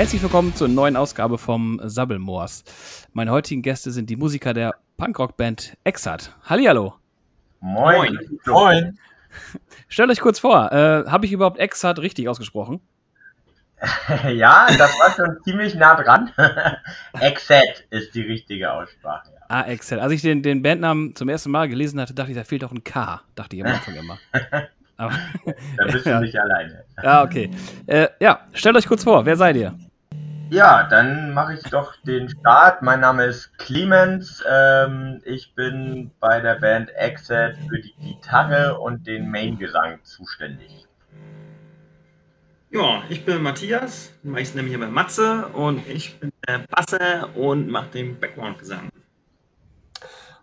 Herzlich willkommen zur neuen Ausgabe vom Sabbelmoors. Meine heutigen Gäste sind die Musiker der Punkrock-Band Exat. Hallihallo. Moin. Moin. Stellt euch kurz vor, äh, habe ich überhaupt Exat richtig ausgesprochen? ja, das war schon ziemlich nah dran. Exat ist die richtige Aussprache. Ja. Ah, Exat. Als ich den, den Bandnamen zum ersten Mal gelesen hatte, dachte ich, da fehlt doch ein K. Dachte ich am Anfang immer. Aber, da bist du ja. nicht alleine. Ja, okay. Äh, ja, stellt euch kurz vor, wer seid ihr? Ja, dann mache ich doch den Start. Mein Name ist Clemens. Ähm, ich bin bei der Band Exit für die Gitarre und den Main-Gesang zuständig. Ja, ich bin Matthias, meist nämlich aber Matze und ich bin der Basse und mache den Background-Gesang.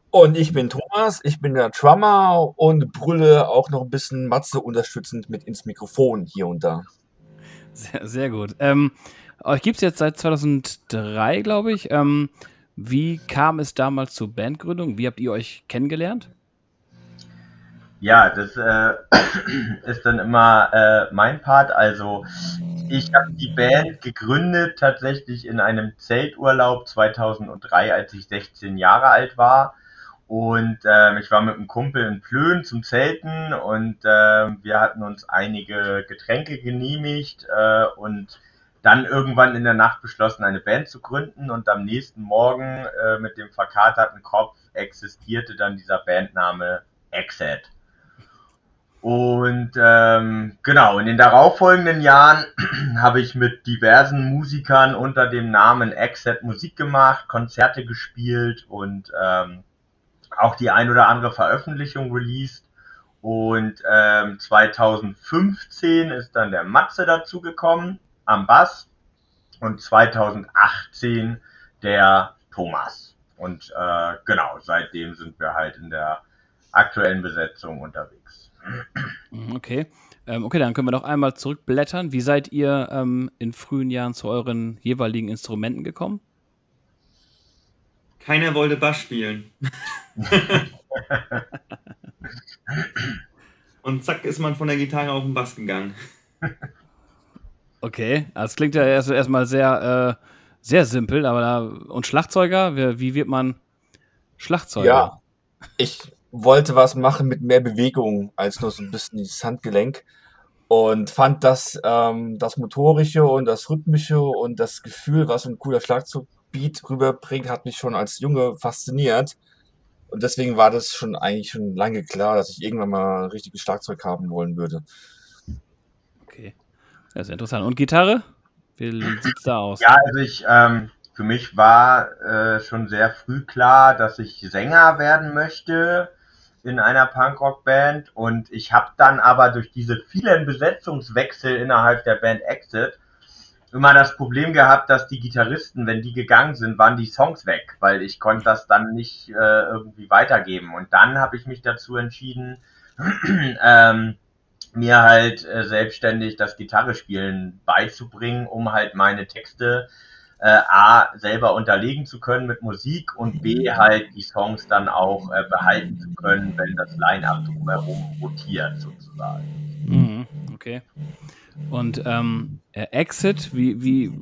Und ich bin Thomas, ich bin der Drummer und brülle auch noch ein bisschen Matze unterstützend mit ins Mikrofon hier und da. Sehr, sehr gut. Ähm, euch gibt es jetzt seit 2003, glaube ich. Ähm, wie kam es damals zur Bandgründung? Wie habt ihr euch kennengelernt? Ja, das äh, ist dann immer äh, mein Part. Also ich habe die Band gegründet tatsächlich in einem Zelturlaub 2003, als ich 16 Jahre alt war. Und äh, ich war mit einem Kumpel in Plön zum Zelten und äh, wir hatten uns einige Getränke genehmigt äh, und dann irgendwann in der Nacht beschlossen, eine Band zu gründen und am nächsten Morgen äh, mit dem verkaterten Kopf existierte dann dieser Bandname Exit. Und ähm, genau, in den darauffolgenden Jahren habe ich mit diversen Musikern unter dem Namen Exit Musik gemacht, Konzerte gespielt und ähm, auch die ein oder andere Veröffentlichung released. Und ähm, 2015 ist dann der Matze dazugekommen am Bass und 2018 der Thomas. Und äh, genau, seitdem sind wir halt in der aktuellen Besetzung unterwegs. Mhm, okay. Ähm, okay, dann können wir noch einmal zurückblättern. Wie seid ihr ähm, in frühen Jahren zu euren jeweiligen Instrumenten gekommen? Keiner wollte Bass spielen. Und zack ist man von der Gitarre auf den Bass gegangen. Okay, das klingt ja erst, erstmal sehr, äh, sehr simpel, aber da, und Schlagzeuger, wie, wie wird man Schlagzeuger? Ja, ich wollte was machen mit mehr Bewegung als nur so ein bisschen das Handgelenk und fand das, ähm, das Motorische und das Rhythmische und das Gefühl, was ein cooler Schlagzeugbeat rüberbringt, hat mich schon als Junge fasziniert. Und deswegen war das schon eigentlich schon lange klar, dass ich irgendwann mal ein richtiges Schlagzeug haben wollen würde. Okay. Das ist interessant. Und Gitarre? Wie sieht's da aus? Ja, also ich, ähm, für mich war äh, schon sehr früh klar, dass ich Sänger werden möchte in einer Punkrock-Band und ich habe dann aber durch diese vielen Besetzungswechsel innerhalb der Band Exit immer das Problem gehabt, dass die Gitarristen, wenn die gegangen sind, waren die Songs weg, weil ich konnte das dann nicht äh, irgendwie weitergeben. Und dann habe ich mich dazu entschieden, ähm, mir halt äh, selbstständig das Gitarrespielen beizubringen, um halt meine Texte äh, A selber unterlegen zu können mit Musik und B halt die Songs dann auch äh, behalten zu können, wenn das Line-Up drumherum rotiert sozusagen. Mhm, okay. Und ähm, äh, Exit, wie, wie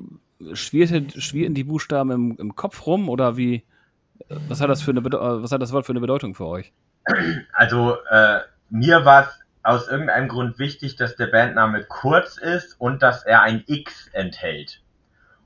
schwirrten, schwirrten die Buchstaben im, im Kopf rum oder wie, was hat das für eine was hat das Wort für eine Bedeutung für euch? Also äh, mir war es aus irgendeinem Grund wichtig, dass der Bandname kurz ist und dass er ein X enthält.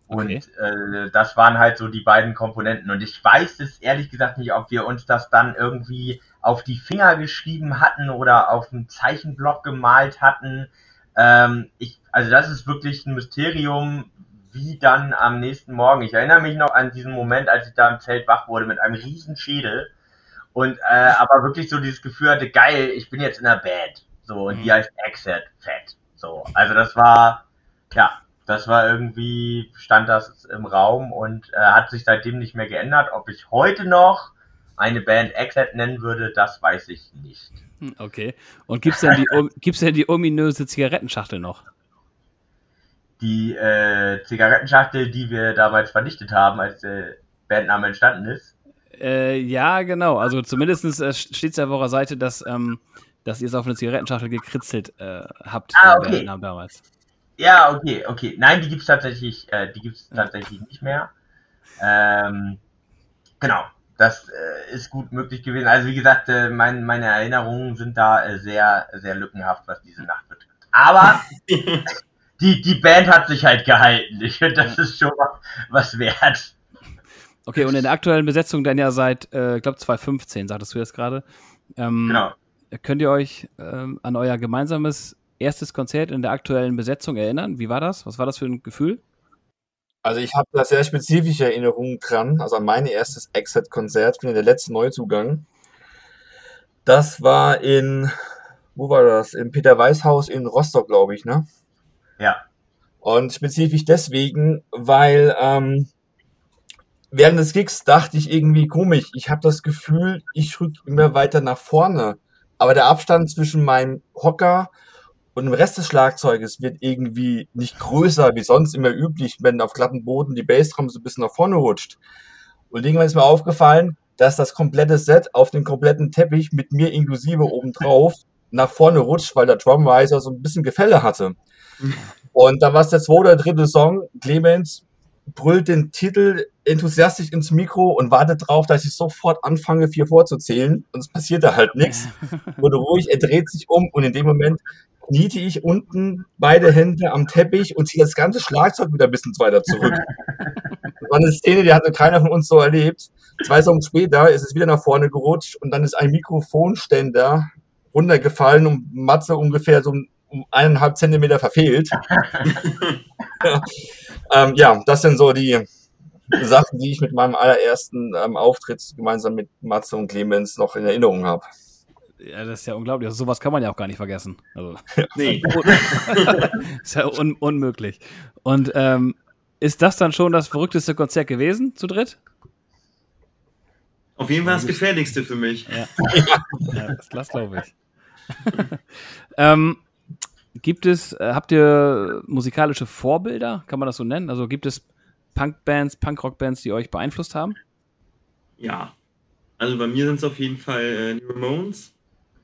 Und okay. äh, das waren halt so die beiden Komponenten. Und ich weiß es ehrlich gesagt nicht, ob wir uns das dann irgendwie auf die Finger geschrieben hatten oder auf einen Zeichenblock gemalt hatten. Ähm, ich, also das ist wirklich ein Mysterium, wie dann am nächsten Morgen. Ich erinnere mich noch an diesen Moment, als ich da im Zelt wach wurde mit einem riesen Schädel und äh, aber wirklich so dieses Gefühl hatte, geil, ich bin jetzt in der Band. So, und mhm. die heißt Exit Fett. So, also das war, ja, das war irgendwie, stand das im Raum und äh, hat sich seitdem nicht mehr geändert. Ob ich heute noch eine Band Exit nennen würde, das weiß ich nicht. Hm, okay. Und gibt's denn die, gibt's denn die ominöse Zigarettenschachtel noch? Die äh, Zigarettenschachtel, die wir damals vernichtet haben, als der Bandname entstanden ist. Äh, ja, genau. Also zumindest äh, steht es ja auf eurer Seite, dass ähm, dass ihr es auf eine Zigarettenschachtel gekritzelt äh, habt. Ah, okay. damals. Ja, okay, okay. Nein, die gibt's tatsächlich, äh, die gibt's tatsächlich nicht mehr. Ähm, genau, das äh, ist gut möglich gewesen. Also wie gesagt, äh, mein, meine Erinnerungen sind da äh, sehr, sehr lückenhaft, was diese Nacht betrifft. Aber die, die Band hat sich halt gehalten. Ich finde, das ist schon was, was wert. Okay, und in der aktuellen Besetzung dann ja seit, äh, ich glaube 2015, sagtest du jetzt gerade. Ähm, Genau. Könnt ihr euch ähm, an euer gemeinsames erstes Konzert in der aktuellen Besetzung erinnern? Wie war das? Was war das für ein Gefühl? Also ich habe da sehr spezifische Erinnerungen dran. Also an mein erstes Exit-Konzert, ich bin der letzte Neuzugang. Das war in, wo war das? Im Peter Weiß Haus in Rostock, glaube ich, ne? Ja. Und spezifisch deswegen, weil ähm, während des Gigs dachte ich irgendwie komisch. Ich habe das Gefühl, ich rück immer weiter nach vorne. Aber der Abstand zwischen meinem Hocker und dem Rest des Schlagzeuges wird irgendwie nicht größer, wie sonst immer üblich, wenn auf glatten Boden die Bassdrum so ein bisschen nach vorne rutscht. Und irgendwann ist mir aufgefallen, dass das komplette Set auf dem kompletten Teppich mit mir inklusive obendrauf nach vorne rutscht, weil der Drumriser so ein bisschen Gefälle hatte. Und da war es der zweite oder dritte Song. Clemens brüllt den Titel enthusiastisch ins Mikro und wartet drauf, dass ich sofort anfange, vier vorzuzählen. Und es passierte halt nichts. Wurde ruhig, er dreht sich um und in dem Moment kniete ich unten beide Hände am Teppich und ziehe das ganze Schlagzeug wieder ein bisschen weiter zurück. Das war eine Szene, die hatte keiner von uns so erlebt. Zwei Songs später ist es wieder nach vorne gerutscht und dann ist ein Mikrofonständer runtergefallen und Matze ungefähr so um eineinhalb Zentimeter verfehlt. ja. Ähm, ja, das sind so die Sachen, die ich mit meinem allerersten ähm, Auftritt gemeinsam mit Matze und Clemens noch in Erinnerung habe. Ja, das ist ja unglaublich. Also, sowas kann man ja auch gar nicht vergessen. Also, Nee. ist ja un unmöglich. Und ähm, ist das dann schon das verrückteste Konzert gewesen, zu dritt? Auf jeden Fall das gefährlichste für mich. Ja, das, das glaube ich. ähm, gibt es, äh, habt ihr musikalische Vorbilder, kann man das so nennen? Also gibt es Punkbands, Punkrockbands, die euch beeinflusst haben? Ja. Also bei mir sind es auf jeden Fall äh, die Ramones.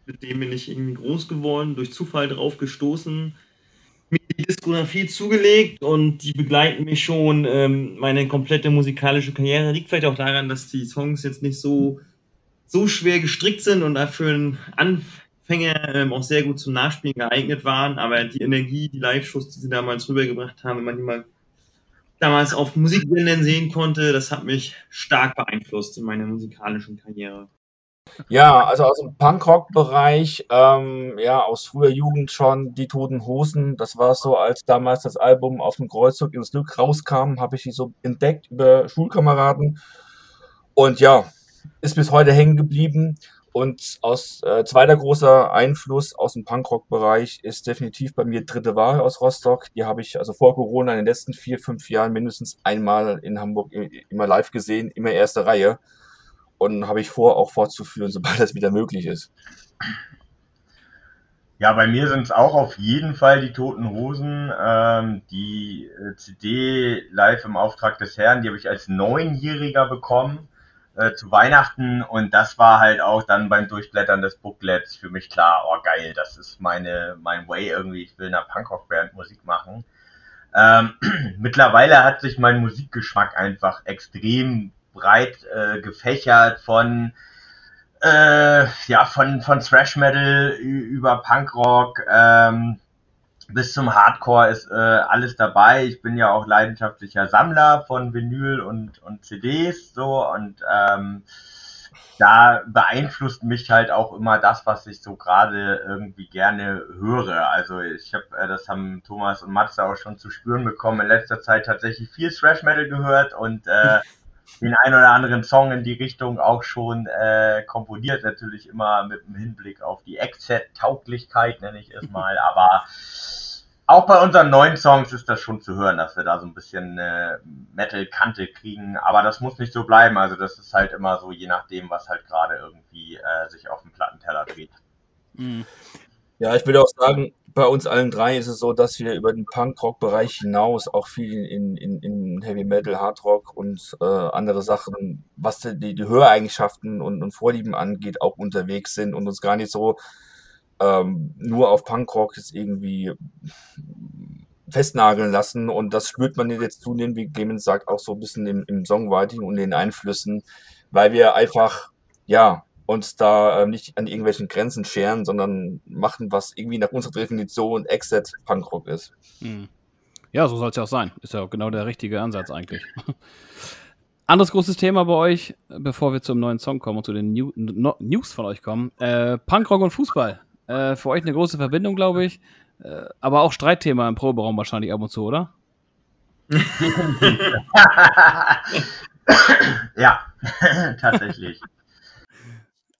Mit denen bin ich irgendwie groß geworden, durch Zufall drauf gestoßen, mir die Diskografie zugelegt und die begleiten mich schon ähm, meine komplette musikalische Karriere. Liegt vielleicht auch daran, dass die Songs jetzt nicht so, so schwer gestrickt sind und dafür einen Anfänger ähm, auch sehr gut zum Nachspielen geeignet waren. Aber die Energie, die Live-Shows, die sie damals rübergebracht haben, wenn man die mal damals auf Musiksendern sehen konnte, das hat mich stark beeinflusst in meiner musikalischen Karriere. Ja, also aus dem Punkrock-Bereich, ähm, ja, aus früher Jugend schon, die Toten Hosen, das war so, als damals das Album auf dem Kreuzzug ins Glück rauskam, habe ich die so entdeckt über Schulkameraden und ja, ist bis heute hängen geblieben und aus äh, zweiter großer Einfluss aus dem Punkrock-Bereich ist definitiv bei mir Dritte Wahl aus Rostock. Die habe ich also vor Corona in den letzten vier, fünf Jahren mindestens einmal in Hamburg immer live gesehen, immer erste Reihe und habe ich vor, auch fortzuführen, sobald das wieder möglich ist. Ja, bei mir sind es auch auf jeden Fall die Toten Hosen. Ähm, die äh, CD live im Auftrag des Herrn, die habe ich als Neunjähriger bekommen äh, zu Weihnachten und das war halt auch dann beim Durchblättern des Booklets für mich klar, oh geil, das ist meine mein Way irgendwie, ich will in einer Punkrock-Band Musik machen. Ähm, mittlerweile hat sich mein Musikgeschmack einfach extrem breit äh, gefächert von äh, ja von von Thrash Metal über Punkrock ähm, bis zum Hardcore ist äh, alles dabei. Ich bin ja auch leidenschaftlicher Sammler von Vinyl und und CDs so und ähm, da beeinflusst mich halt auch immer das, was ich so gerade irgendwie gerne höre. Also ich habe, äh, das haben Thomas und Matze auch schon zu spüren bekommen, in letzter Zeit tatsächlich viel Thrash Metal gehört und äh, den ein oder anderen Song in die Richtung auch schon äh, komponiert, natürlich immer mit dem Hinblick auf die Exit-Tauglichkeit, nenne ich es mal, aber auch bei unseren neuen Songs ist das schon zu hören, dass wir da so ein bisschen äh, Metal-Kante kriegen, aber das muss nicht so bleiben, also das ist halt immer so, je nachdem, was halt gerade irgendwie äh, sich auf dem Plattenteller dreht. Mhm. Ja, ich würde auch sagen, bei uns allen drei ist es so, dass wir über den Punk-Rock-Bereich hinaus auch viel in, in, in Heavy Metal, Hard Rock und äh, andere Sachen, was die, die Höreigenschaften und, und Vorlieben angeht, auch unterwegs sind und uns gar nicht so ähm, nur auf Punkrock jetzt irgendwie festnageln lassen und das spürt man jetzt zunehmend, wie Clemens sagt, auch so ein bisschen im, im Songwriting und den Einflüssen, weil wir einfach, ja, uns da äh, nicht an irgendwelchen Grenzen scheren, sondern machen, was irgendwie nach unserer Definition Exit Punkrock ist. Hm. Ja, so soll es ja auch sein. Ist ja genau der richtige Ansatz eigentlich. Anderes großes Thema bei euch, bevor wir zum neuen Song kommen und zu den New no News von euch kommen. Äh, Punkrock und Fußball. Äh, für euch eine große Verbindung, glaube ich. Äh, aber auch Streitthema im Proberaum wahrscheinlich ab und zu, oder? ja, tatsächlich.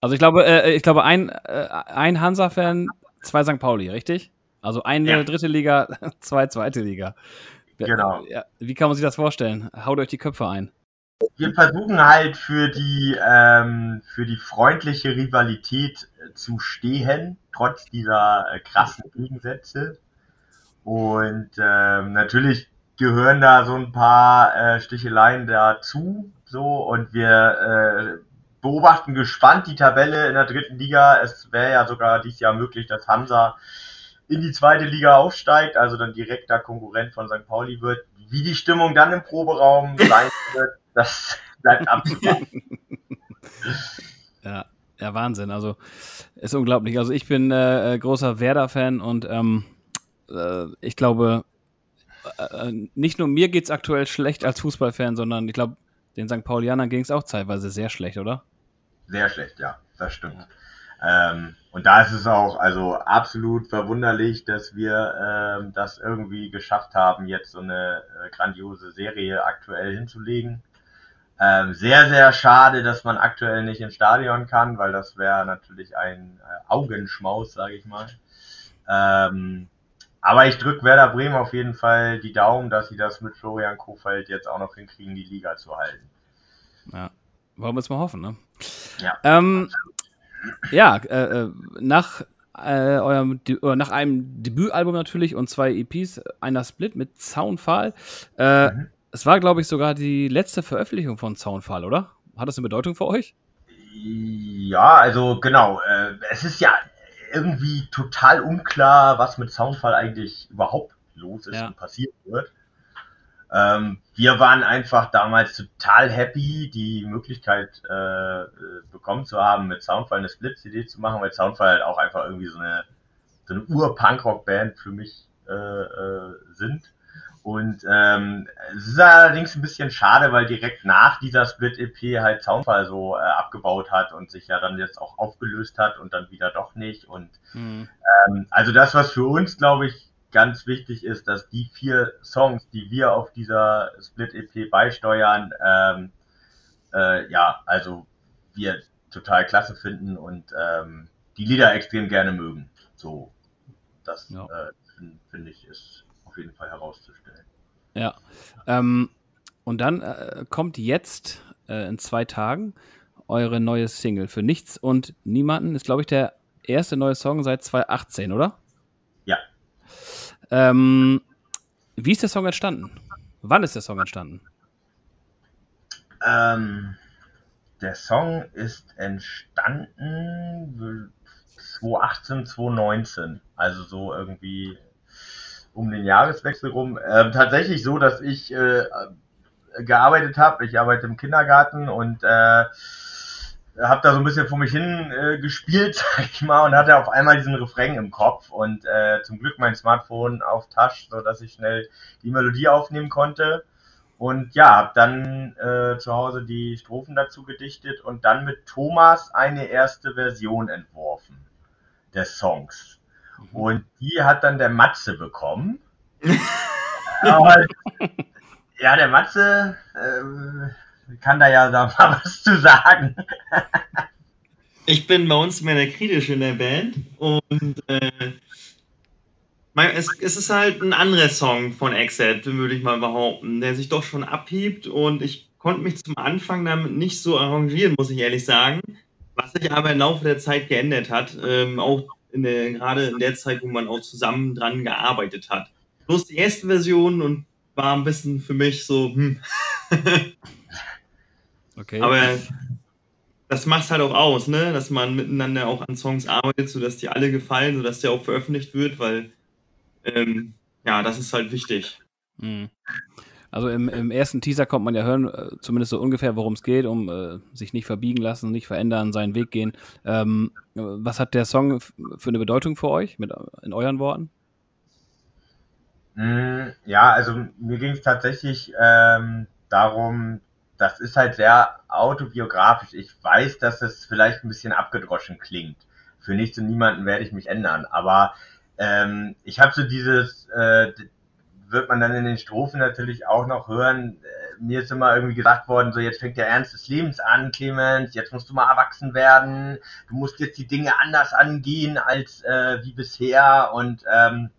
Also ich glaube, äh, ich glaube ein, äh, ein Hansa-Fan, zwei St. Pauli, richtig? Also eine ja. dritte Liga, zwei zweite Liga. Genau. Wie kann man sich das vorstellen? Haut euch die Köpfe ein. Wir versuchen halt für die, ähm, für die freundliche Rivalität äh, zu stehen, trotz dieser äh, krassen Gegensätze. Und ähm, natürlich gehören da so ein paar äh, Sticheleien dazu. So, und wir äh, beobachten gespannt die Tabelle in der dritten Liga. Es wäre ja sogar dieses Jahr möglich, dass Hansa in die zweite Liga aufsteigt, also dann direkter Konkurrent von St. Pauli wird. Wie die Stimmung dann im Proberaum sein wird, das bleibt abzuwarten. ja, ja, Wahnsinn. Also ist unglaublich. Also ich bin äh, äh großer Werder-Fan und ähm, äh, ich glaube, äh, äh nicht nur mir geht es aktuell schlecht als Fußballfan, sondern ich glaube, den St. Paulianern ging es auch teilweise sehr schlecht, oder? Sehr schlecht, ja, das stimmt. Ähm, und da ist es auch also absolut verwunderlich, dass wir ähm, das irgendwie geschafft haben, jetzt so eine äh, grandiose Serie aktuell hinzulegen. Ähm, sehr, sehr schade, dass man aktuell nicht ins Stadion kann, weil das wäre natürlich ein äh, Augenschmaus, sage ich mal. Ähm, aber ich drücke Werder Bremen auf jeden Fall die Daumen, dass sie das mit Florian Kofeld jetzt auch noch hinkriegen, die Liga zu halten. Ja, wollen wir es mal hoffen, ne? Ja. Ähm, ja, äh, äh, nach, äh, eurem, äh, nach einem Debütalbum natürlich und zwei EPs, einer Split mit Zaunfall. Äh, mhm. Es war, glaube ich, sogar die letzte Veröffentlichung von Zaunfall, oder? Hat das eine Bedeutung für euch? Ja, also genau. Äh, es ist ja irgendwie total unklar, was mit Soundfall eigentlich überhaupt los ist ja. und passiert wird. Ähm, wir waren einfach damals total happy, die Möglichkeit äh, bekommen zu haben, mit Soundfall eine Split-CD zu machen, weil Soundfall halt auch einfach irgendwie so eine, so eine Ur-Punkrock-Band für mich äh, äh, sind. Und ähm, es ist allerdings ein bisschen schade, weil direkt nach dieser Split-EP halt Soundfall so äh, abgebaut hat und sich ja dann jetzt auch aufgelöst hat und dann wieder doch nicht. Und mhm. ähm, also das, was für uns, glaube ich, ganz wichtig ist, dass die vier Songs, die wir auf dieser Split-EP beisteuern, ähm, äh, ja, also wir total klasse finden und ähm, die Lieder extrem gerne mögen. So, das ja. äh, finde find ich ist auf jeden Fall herauszustellen. Ja. Ähm, und dann äh, kommt jetzt äh, in zwei Tagen eure neue Single für Nichts und Niemanden. Ist, glaube ich, der erste neue Song seit 2018, oder? Ähm, wie ist der Song entstanden? Wann ist der Song entstanden? Ähm, der Song ist entstanden 2018, 2019. Also so irgendwie um den Jahreswechsel rum. Ähm, tatsächlich so, dass ich äh, gearbeitet habe. Ich arbeite im Kindergarten und äh, habe da so ein bisschen vor mich hin äh, gespielt, sag ich mal, und hatte auf einmal diesen Refrain im Kopf und äh, zum Glück mein Smartphone auf Tasch, so dass ich schnell die Melodie aufnehmen konnte. Und ja, habe dann äh, zu Hause die Strophen dazu gedichtet und dann mit Thomas eine erste Version entworfen des Songs. Mhm. Und die hat dann der Matze bekommen. und, ja, der Matze, äh, kann da ja da mal was zu sagen. ich bin bei uns mehr der Kritische in der Band und äh, es, es, ist halt ein anderer Song von Exit, würde ich mal behaupten, der sich doch schon abhebt und ich konnte mich zum Anfang damit nicht so arrangieren, muss ich ehrlich sagen. Was sich aber im Laufe der Zeit geändert hat, ähm, auch in der, gerade in der Zeit, wo man auch zusammen dran gearbeitet hat. Bloß die erste Version und war ein bisschen für mich so, hm. Okay. Aber das macht es halt auch aus, ne? dass man miteinander auch an Songs arbeitet, sodass die alle gefallen, sodass der auch veröffentlicht wird, weil ähm, ja, das ist halt wichtig. Mhm. Also im, im, ersten Teaser kommt man ja hören, äh, zumindest so ungefähr, worum es geht, um äh, sich nicht verbiegen lassen, nicht verändern, seinen Weg gehen. Ähm, was hat der Song für eine Bedeutung für euch, mit, in euren Worten? Mm, ja, also mir ging es tatsächlich ähm, darum, das ist halt sehr autobiografisch. Ich weiß, dass es vielleicht ein bisschen abgedroschen klingt. Für nichts und niemanden werde ich mich ändern. Aber ähm, ich habe so dieses, äh, wird man dann in den Strophen natürlich auch noch hören. Äh, mir ist immer irgendwie gesagt worden, so jetzt fängt der Ernst des Lebens an, Clemens, jetzt musst du mal erwachsen werden, du musst jetzt die Dinge anders angehen als äh, wie bisher und ähm,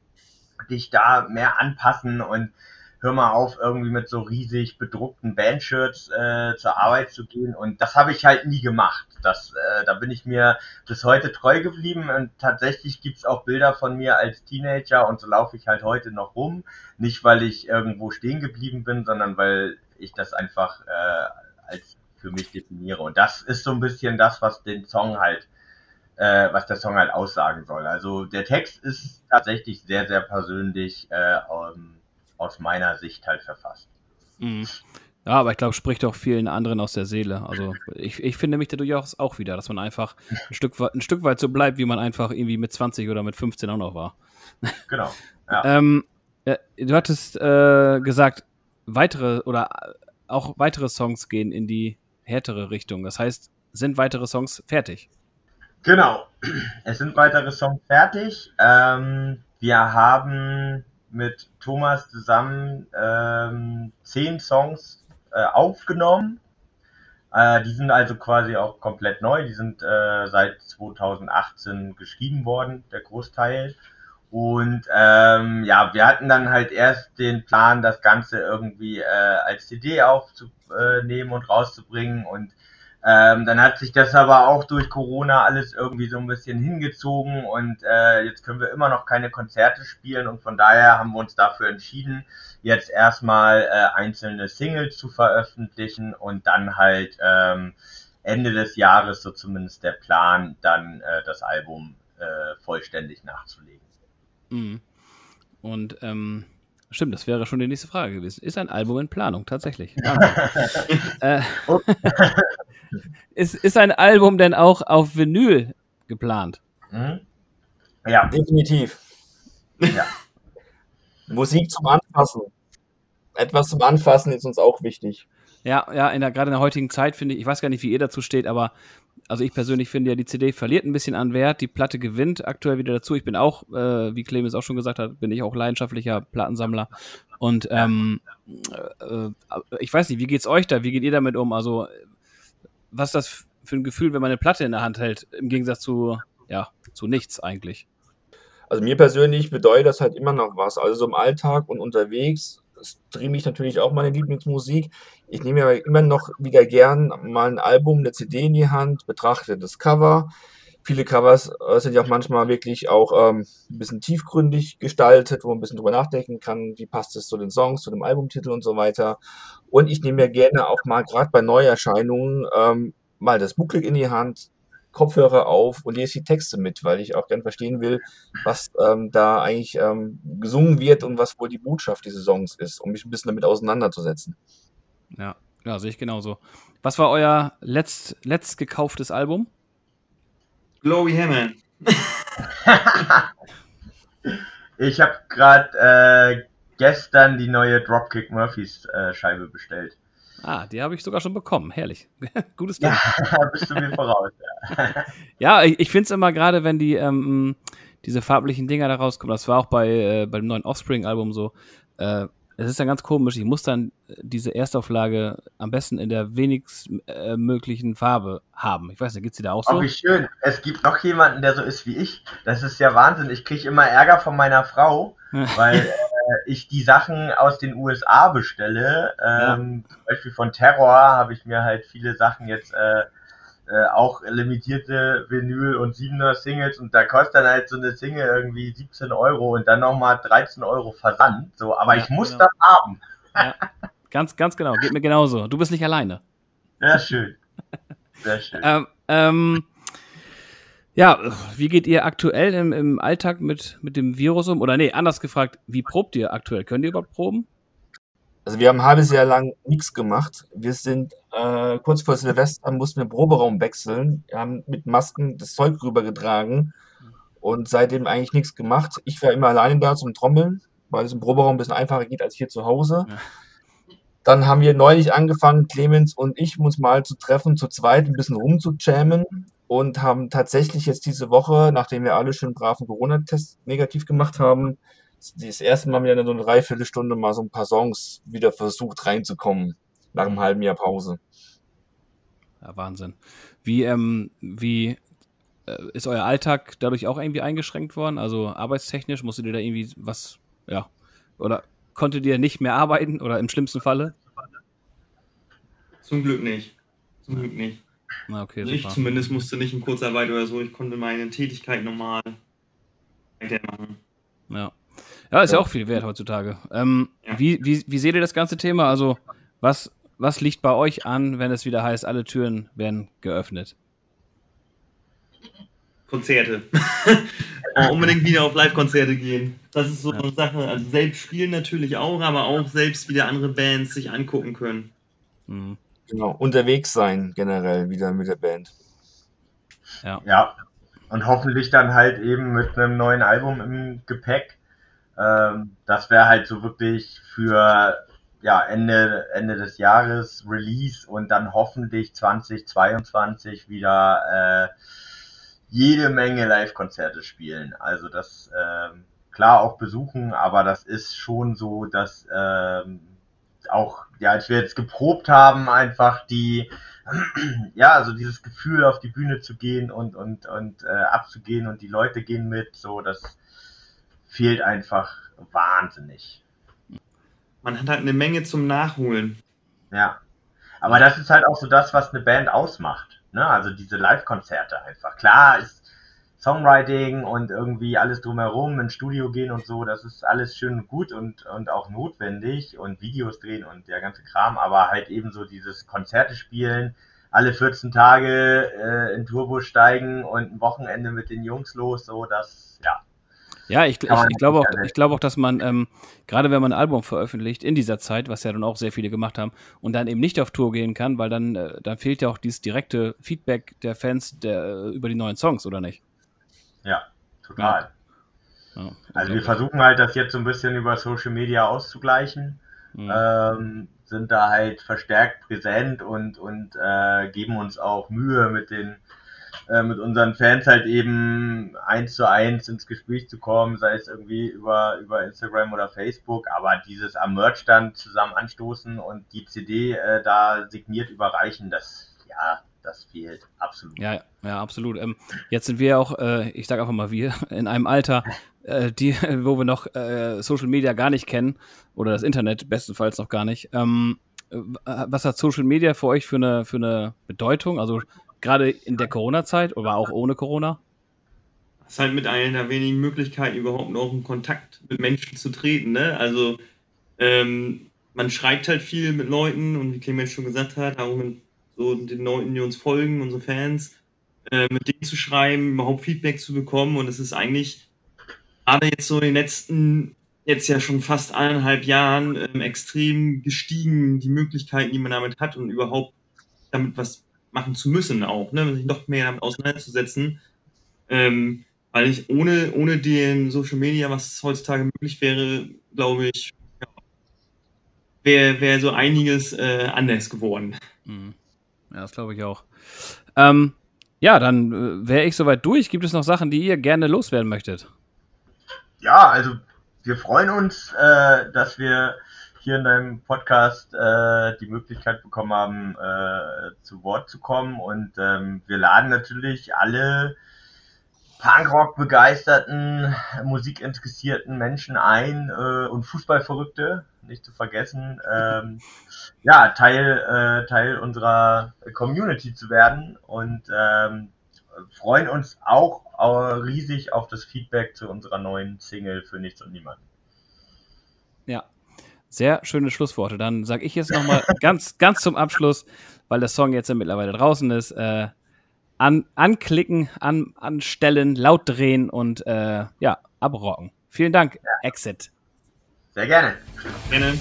dich da mehr anpassen und hör mal auf, irgendwie mit so riesig bedruckten Bandshirts äh, zur Arbeit zu gehen. Und das habe ich halt nie gemacht. Das, äh, da bin ich mir bis heute treu geblieben. Und tatsächlich gibt's auch Bilder von mir als Teenager und so laufe ich halt heute noch rum. Nicht, weil ich irgendwo stehen geblieben bin, sondern weil ich das einfach äh, als für mich definiere. Und das ist so ein bisschen das, was den Song halt äh, was der Song halt aussagen soll. Also der Text ist tatsächlich sehr, sehr persönlich äh, um, aus meiner Sicht halt verfasst. Mhm. Ja, aber ich glaube, spricht auch vielen anderen aus der Seele. Also ich, ich finde mich da durchaus auch wieder, dass man einfach ein Stück, ein Stück weit so bleibt, wie man einfach irgendwie mit 20 oder mit 15 auch noch war. Genau. Ja. ähm, ja, du hattest äh, gesagt, weitere oder auch weitere Songs gehen in die härtere Richtung. Das heißt, sind weitere Songs fertig? Genau. Es sind weitere Songs fertig. Ähm, wir haben mit Thomas zusammen ähm, zehn Songs äh, aufgenommen. Äh, die sind also quasi auch komplett neu. Die sind äh, seit 2018 geschrieben worden, der Großteil. Und ähm, ja, wir hatten dann halt erst den Plan, das Ganze irgendwie äh, als CD aufzunehmen und rauszubringen. Und ähm, dann hat sich das aber auch durch Corona alles irgendwie so ein bisschen hingezogen und äh, jetzt können wir immer noch keine Konzerte spielen und von daher haben wir uns dafür entschieden, jetzt erstmal äh, einzelne Singles zu veröffentlichen und dann halt ähm, Ende des Jahres, so zumindest der Plan, dann äh, das Album äh, vollständig nachzulegen. Mhm. Und ähm, Stimmt, das wäre schon die nächste Frage gewesen. Ist ein Album in Planung, tatsächlich. äh, ist, ist ein Album denn auch auf Vinyl geplant? Mhm. Ja, definitiv. Ja. Musik zum Anfassen. Etwas zum Anfassen ist uns auch wichtig. Ja, ja, in der, gerade in der heutigen Zeit finde ich, ich weiß gar nicht, wie ihr dazu steht, aber also ich persönlich finde ja, die CD verliert ein bisschen an Wert, die Platte gewinnt aktuell wieder dazu. Ich bin auch, äh, wie Clemens auch schon gesagt hat, bin ich auch leidenschaftlicher Plattensammler. Und ähm, äh, ich weiß nicht, wie geht's euch da? Wie geht ihr damit um? Also, was das für ein Gefühl, wenn man eine Platte in der Hand hält, im Gegensatz zu, ja, zu nichts eigentlich? Also mir persönlich bedeutet das halt immer noch was. Also so im Alltag und unterwegs streame ich natürlich auch meine Lieblingsmusik. Ich nehme aber immer noch wieder gern mal ein Album, eine CD in die Hand, betrachte das Cover. Viele Covers äh, sind ja auch manchmal wirklich auch ähm, ein bisschen tiefgründig gestaltet, wo man ein bisschen drüber nachdenken kann, wie passt es zu den Songs, zu dem Albumtitel und so weiter. Und ich nehme mir gerne auch mal, gerade bei Neuerscheinungen, ähm, mal das Booklet in die Hand, Kopfhörer auf und lese die Texte mit, weil ich auch gern verstehen will, was ähm, da eigentlich ähm, gesungen wird und was wohl die Botschaft dieses Songs ist, um mich ein bisschen damit auseinanderzusetzen. Ja, ja, sehe ich genauso. Was war euer letzt, letzt gekauftes Album? Glory Hammond. ich habe gerade äh, gestern die neue Dropkick Murphys äh, Scheibe bestellt. Ah, die habe ich sogar schon bekommen. Herrlich. Gutes Ding. Ja, bist du mir voraus. Ja, ja ich, ich finde es immer gerade, wenn die ähm, diese farblichen Dinger da rauskommen. Das war auch bei äh, beim neuen Offspring-Album so. Äh, es ist dann ganz komisch. Ich muss dann diese Erstauflage am besten in der wenigst äh, möglichen Farbe haben. Ich weiß nicht, geht's dir da auch so? Oh, wie schön. Es gibt noch jemanden, der so ist wie ich. Das ist ja Wahnsinn. Ich kriege immer Ärger von meiner Frau, weil äh, ich die Sachen aus den USA bestelle. Ähm, ja. Zum Beispiel von Terror habe ich mir halt viele Sachen jetzt äh, äh, auch limitierte Vinyl und 7er Singles und da kostet dann halt so eine Single irgendwie 17 Euro und dann nochmal 13 Euro Versand. So, aber ja, ich muss genau. das haben. Ja, ganz, ganz genau. Geht mir genauso. Du bist nicht alleine. Ja, schön. Sehr schön. ähm, ähm, Ja, wie geht ihr aktuell im, im Alltag mit, mit dem Virus um? Oder nee, anders gefragt, wie probt ihr aktuell? Könnt ihr überhaupt proben? Also wir haben ein halbes Jahr lang nichts gemacht. Wir sind äh, kurz vor Silvester mussten wir den Proberaum wechseln. Wir haben mit Masken das Zeug rübergetragen und seitdem eigentlich nichts gemacht. Ich war immer alleine da zum Trommeln, weil es im Proberaum ein bisschen einfacher geht als hier zu Hause. Ja. Dann haben wir neulich angefangen, Clemens und ich, uns mal zu treffen, zu zweit ein bisschen rumzujammen und haben tatsächlich jetzt diese Woche, nachdem wir alle schön braven Corona-Test negativ gemacht haben, das erste Mal wieder in so eine Dreiviertelstunde mal so ein paar Songs wieder versucht reinzukommen, nach einem halben Jahr Pause. Ja, Wahnsinn. Wie, ähm, wie äh, ist euer Alltag dadurch auch irgendwie eingeschränkt worden? Also arbeitstechnisch musstet ihr da irgendwie was, ja, oder konntet ihr nicht mehr arbeiten oder im schlimmsten Falle? Zum Glück nicht. Zum Glück nicht. Na, okay, also ich zumindest musste nicht in Kurzarbeit oder so. Ich konnte meine Tätigkeit normal weitermachen. Ja. Ja, ist ja auch viel wert heutzutage. Ähm, ja. wie, wie, wie seht ihr das ganze Thema? Also, was, was liegt bei euch an, wenn es wieder heißt, alle Türen werden geöffnet? Konzerte. unbedingt wieder auf Live-Konzerte gehen. Das ist so ja. eine Sache. Also selbst spielen natürlich auch, aber auch selbst wieder andere Bands sich angucken können. Mhm. Genau, unterwegs sein generell wieder mit der Band. Ja. Ja. Und hoffentlich dann halt eben mit einem neuen Album im Gepäck. Ähm, das wäre halt so wirklich für ja, Ende, Ende des Jahres Release und dann hoffentlich 2022 wieder äh, jede Menge Live-Konzerte spielen. Also das ähm, klar auch besuchen, aber das ist schon so, dass ähm, auch, ja, als wir jetzt geprobt haben, einfach die, ja, also dieses Gefühl auf die Bühne zu gehen und und und äh, abzugehen und die Leute gehen mit, so das fehlt einfach wahnsinnig. Man hat halt eine Menge zum Nachholen. Ja. Aber das ist halt auch so das, was eine Band ausmacht. Ne? Also diese Live-Konzerte einfach. Klar ist Songwriting und irgendwie alles drumherum, ins Studio gehen und so, das ist alles schön gut und, und auch notwendig und Videos drehen und der ganze Kram, aber halt eben so dieses Konzerte spielen, alle 14 Tage äh, in Turbo steigen und ein Wochenende mit den Jungs los, so, das, ja, ja, ich, ich, ich glaube auch, ich glaube auch, dass man, ähm, gerade wenn man ein Album veröffentlicht in dieser Zeit, was ja dann auch sehr viele gemacht haben, und dann eben nicht auf Tour gehen kann, weil dann, äh, dann fehlt ja auch dieses direkte Feedback der Fans der, äh, über die neuen Songs, oder nicht? Ja, total. Ja. Ja, also wir versuchen halt, das jetzt so ein bisschen über Social Media auszugleichen. Mhm. Ähm, sind da halt verstärkt präsent und, und äh, geben uns auch Mühe mit den äh, mit unseren Fans halt eben eins zu eins ins Gespräch zu kommen, sei es irgendwie über, über Instagram oder Facebook, aber dieses am Merchstand zusammen anstoßen und die CD äh, da signiert überreichen, das, ja, das fehlt absolut. Ja, ja, absolut. Ähm, jetzt sind wir auch, äh, ich sage einfach mal wir, in einem Alter, äh, die, wo wir noch äh, Social Media gar nicht kennen oder das Internet bestenfalls noch gar nicht. Ähm, äh, was hat Social Media für euch für eine, für eine Bedeutung? Also gerade in der Corona-Zeit oder auch ohne Corona? Das ist halt mit einer der wenigen Möglichkeiten, überhaupt noch in Kontakt mit Menschen zu treten. Ne? Also ähm, man schreibt halt viel mit Leuten und wie Clemens schon gesagt hat, auch mit so den Leuten, die uns folgen, unsere Fans, äh, mit denen zu schreiben, überhaupt Feedback zu bekommen. Und es ist eigentlich gerade jetzt so in den letzten, jetzt ja schon fast eineinhalb Jahren ähm, extrem gestiegen, die Möglichkeiten, die man damit hat und überhaupt damit was machen zu müssen auch, ne? sich noch mehr damit auseinanderzusetzen. Ähm, weil ich ohne, ohne den Social Media, was heutzutage möglich wäre, glaube ich, ja, wäre wär so einiges äh, anders geworden. Mhm. Ja, das glaube ich auch. Ähm, ja, dann äh, wäre ich soweit durch. Gibt es noch Sachen, die ihr gerne loswerden möchtet? Ja, also wir freuen uns, äh, dass wir hier in deinem Podcast äh, die Möglichkeit bekommen haben, äh, zu Wort zu kommen. Und ähm, wir laden natürlich alle Punkrock begeisterten, musikinteressierten Menschen ein äh, und Fußballverrückte, nicht zu vergessen, ähm, ja, Teil, äh, Teil unserer Community zu werden und ähm, freuen uns auch riesig auf das Feedback zu unserer neuen Single für Nichts und Niemanden. Ja, sehr schöne Schlussworte. Dann sage ich jetzt nochmal ganz, ganz zum Abschluss, weil der Song jetzt ja mittlerweile draußen ist. Äh, an, anklicken, an, anstellen, laut drehen und äh, ja, abrocken. Vielen Dank, Exit. Sehr gerne. Gerne.